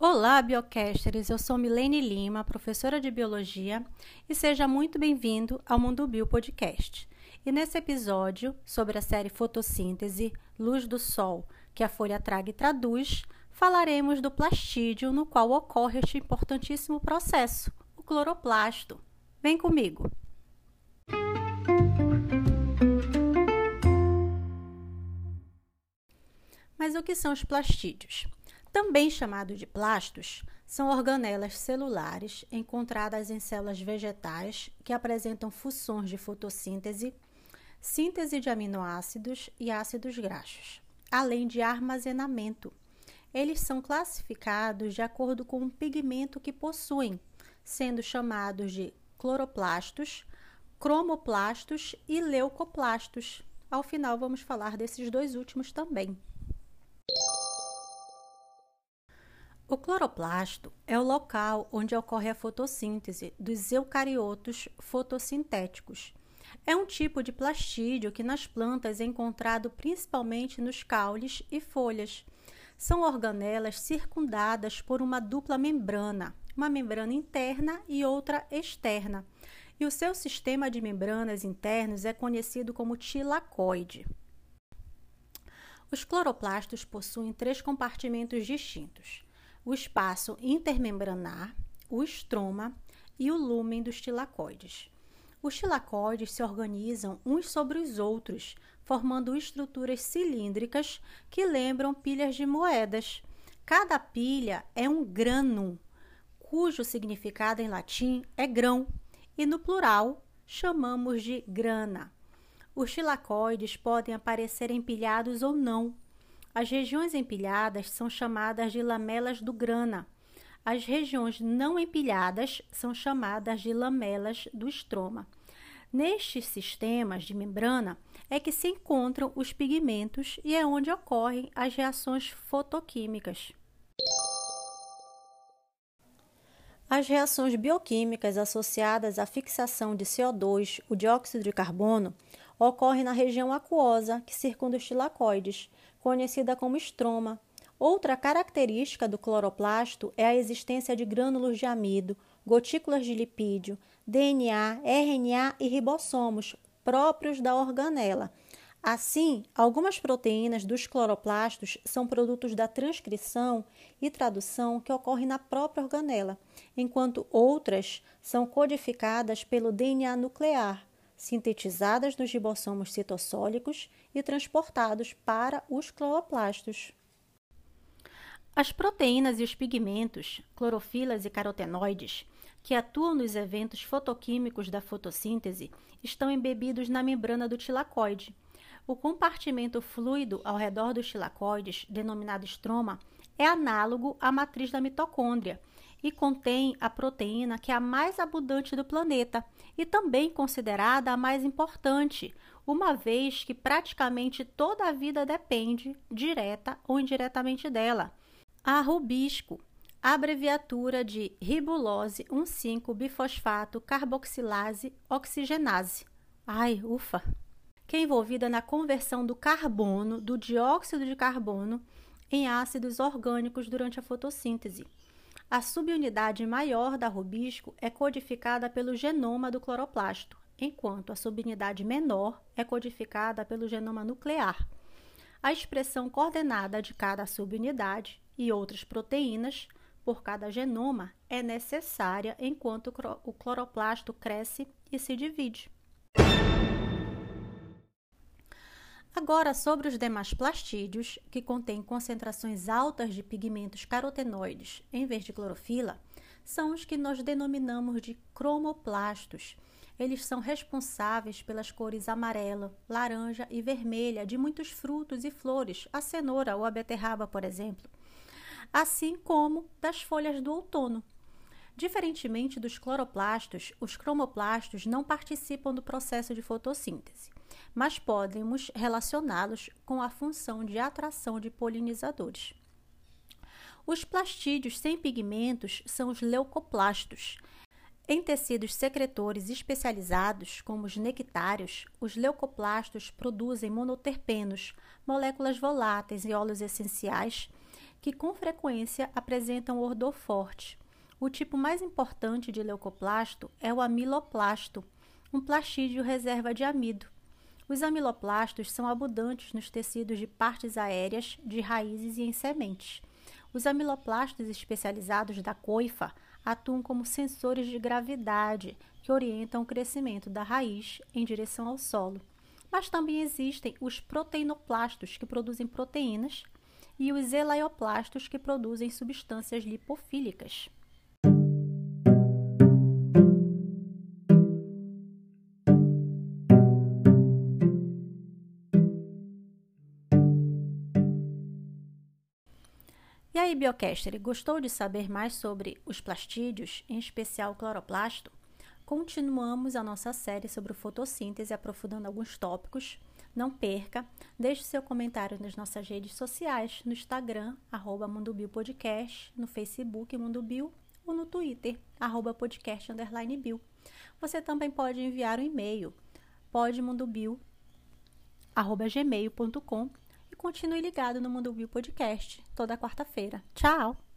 Olá, biocasters! Eu sou Milene Lima, professora de Biologia, e seja muito bem-vindo ao Mundo Bio Podcast. E nesse episódio, sobre a série Fotossíntese, Luz do Sol, que a folha traga e traduz, falaremos do plastídio no qual ocorre este importantíssimo processo, o cloroplasto. Vem comigo! Mas o que são os plastídeos? Também chamados de plastos, são organelas celulares encontradas em células vegetais que apresentam funções de fotossíntese, síntese de aminoácidos e ácidos graxos, além de armazenamento. Eles são classificados de acordo com o pigmento que possuem, sendo chamados de cloroplastos, cromoplastos e leucoplastos. Ao final, vamos falar desses dois últimos também. O cloroplasto é o local onde ocorre a fotossíntese dos eucariotos fotossintéticos. É um tipo de plastídio que nas plantas é encontrado principalmente nos caules e folhas. São organelas circundadas por uma dupla membrana, uma membrana interna e outra externa. E o seu sistema de membranas internos é conhecido como tilacoide. Os cloroplastos possuem três compartimentos distintos o espaço intermembranar, o estroma e o lúmen dos tilacoides. Os tilacoides se organizam uns sobre os outros, formando estruturas cilíndricas que lembram pilhas de moedas. Cada pilha é um grano, cujo significado em latim é grão, e no plural chamamos de grana. Os tilacoides podem aparecer empilhados ou não, as regiões empilhadas são chamadas de lamelas do grana. As regiões não empilhadas são chamadas de lamelas do estroma. Nestes sistemas de membrana é que se encontram os pigmentos e é onde ocorrem as reações fotoquímicas. As reações bioquímicas associadas à fixação de CO2, o dióxido de carbono, ocorrem na região aquosa que circunda os tilacoides conhecida como estroma. Outra característica do cloroplasto é a existência de grânulos de amido, gotículas de lipídio, DNA, RNA e ribossomos próprios da organela. Assim, algumas proteínas dos cloroplastos são produtos da transcrição e tradução que ocorrem na própria organela, enquanto outras são codificadas pelo DNA nuclear, sintetizadas nos ribossomos citossólicos e transportados para os cloroplastos. As proteínas e os pigmentos, clorofilas e carotenoides, que atuam nos eventos fotoquímicos da fotossíntese, estão embebidos na membrana do tilacoide. O compartimento fluido ao redor dos tilacoides, denominado estroma, é análogo à matriz da mitocôndria e contém a proteína que é a mais abundante do planeta e também considerada a mais importante, uma vez que praticamente toda a vida depende, direta ou indiretamente dela. A rubisco, abreviatura de ribulose 1,5-bifosfato carboxilase oxigenase. Ai, ufa! Que é envolvida na conversão do carbono, do dióxido de carbono, em ácidos orgânicos durante a fotossíntese. A subunidade maior da rubisco é codificada pelo genoma do cloroplasto, enquanto a subunidade menor é codificada pelo genoma nuclear. A expressão coordenada de cada subunidade e outras proteínas por cada genoma é necessária enquanto o cloroplasto cresce e se divide. Agora, sobre os demais plastídeos, que contêm concentrações altas de pigmentos carotenoides em vez de clorofila, são os que nós denominamos de cromoplastos. Eles são responsáveis pelas cores amarela, laranja e vermelha de muitos frutos e flores, a cenoura ou a beterraba, por exemplo, assim como das folhas do outono. Diferentemente dos cloroplastos, os cromoplastos não participam do processo de fotossíntese mas podemos relacioná-los com a função de atração de polinizadores. Os plastídeos sem pigmentos são os leucoplastos. Em tecidos secretores especializados, como os nectários, os leucoplastos produzem monoterpenos, moléculas voláteis e óleos essenciais que com frequência apresentam odor forte. O tipo mais importante de leucoplasto é o amiloplasto, um plastídeo reserva de amido. Os amiloplastos são abundantes nos tecidos de partes aéreas, de raízes e em sementes. Os amiloplastos especializados da coifa atuam como sensores de gravidade que orientam o crescimento da raiz em direção ao solo. Mas também existem os proteinoplastos, que produzem proteínas, e os elaioplastos, que produzem substâncias lipofílicas. Aí, Biocaster, gostou de saber mais sobre os plastídeos, em especial o cloroplasto? Continuamos a nossa série sobre fotossíntese, aprofundando alguns tópicos. Não perca, deixe seu comentário nas nossas redes sociais, no Instagram, arroba no Facebook Mundo Bio ou no Twitter, arroba podcast underline bio. Você também pode enviar um e-mail, podmundobio.gmail.com continue ligado no Mundo Viu Podcast toda quarta-feira. Tchau!